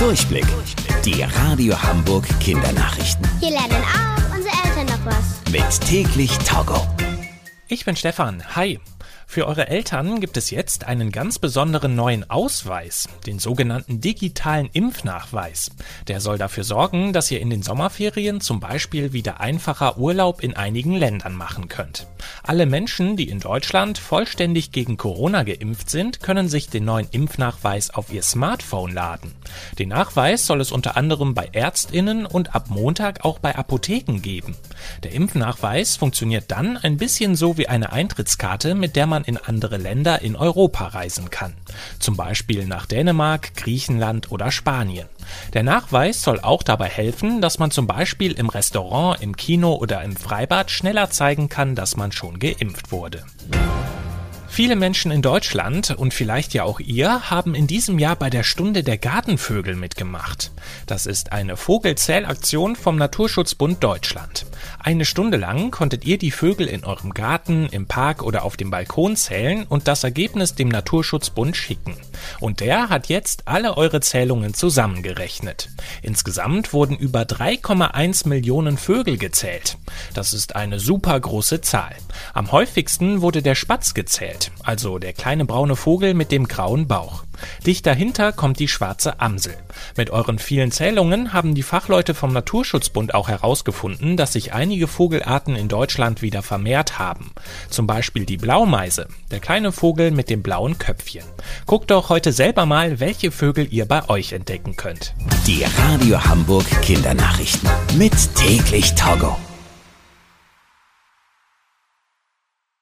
Durchblick. Die Radio Hamburg Kindernachrichten. Hier lernen auch unsere Eltern noch was. Mit täglich Togo. Ich bin Stefan. Hi. Für eure Eltern gibt es jetzt einen ganz besonderen neuen Ausweis, den sogenannten digitalen Impfnachweis. Der soll dafür sorgen, dass ihr in den Sommerferien zum Beispiel wieder einfacher Urlaub in einigen Ländern machen könnt. Alle Menschen, die in Deutschland vollständig gegen Corona geimpft sind, können sich den neuen Impfnachweis auf ihr Smartphone laden. Den Nachweis soll es unter anderem bei Ärztinnen und ab Montag auch bei Apotheken geben. Der Impfnachweis funktioniert dann ein bisschen so wie eine Eintrittskarte, mit der man in andere Länder in Europa reisen kann. Zum Beispiel nach Dänemark, Griechenland oder Spanien. Der Nachweis soll auch dabei helfen, dass man zum Beispiel im Restaurant, im Kino oder im Freibad schneller zeigen kann, dass man schon geimpft wurde. Viele Menschen in Deutschland und vielleicht ja auch ihr haben in diesem Jahr bei der Stunde der Gartenvögel mitgemacht. Das ist eine Vogelzählaktion vom Naturschutzbund Deutschland. Eine Stunde lang konntet ihr die Vögel in eurem Garten, im Park oder auf dem Balkon zählen und das Ergebnis dem Naturschutzbund schicken. Und der hat jetzt alle eure Zählungen zusammengerechnet. Insgesamt wurden über 3,1 Millionen Vögel gezählt. Das ist eine super große Zahl. Am häufigsten wurde der Spatz gezählt also der kleine braune Vogel mit dem grauen Bauch. Dicht dahinter kommt die schwarze Amsel. Mit euren vielen Zählungen haben die Fachleute vom Naturschutzbund auch herausgefunden, dass sich einige Vogelarten in Deutschland wieder vermehrt haben. Zum Beispiel die Blaumeise, der kleine Vogel mit dem blauen Köpfchen. Guckt doch heute selber mal, welche Vögel ihr bei euch entdecken könnt. Die Radio Hamburg Kindernachrichten mit täglich Togo.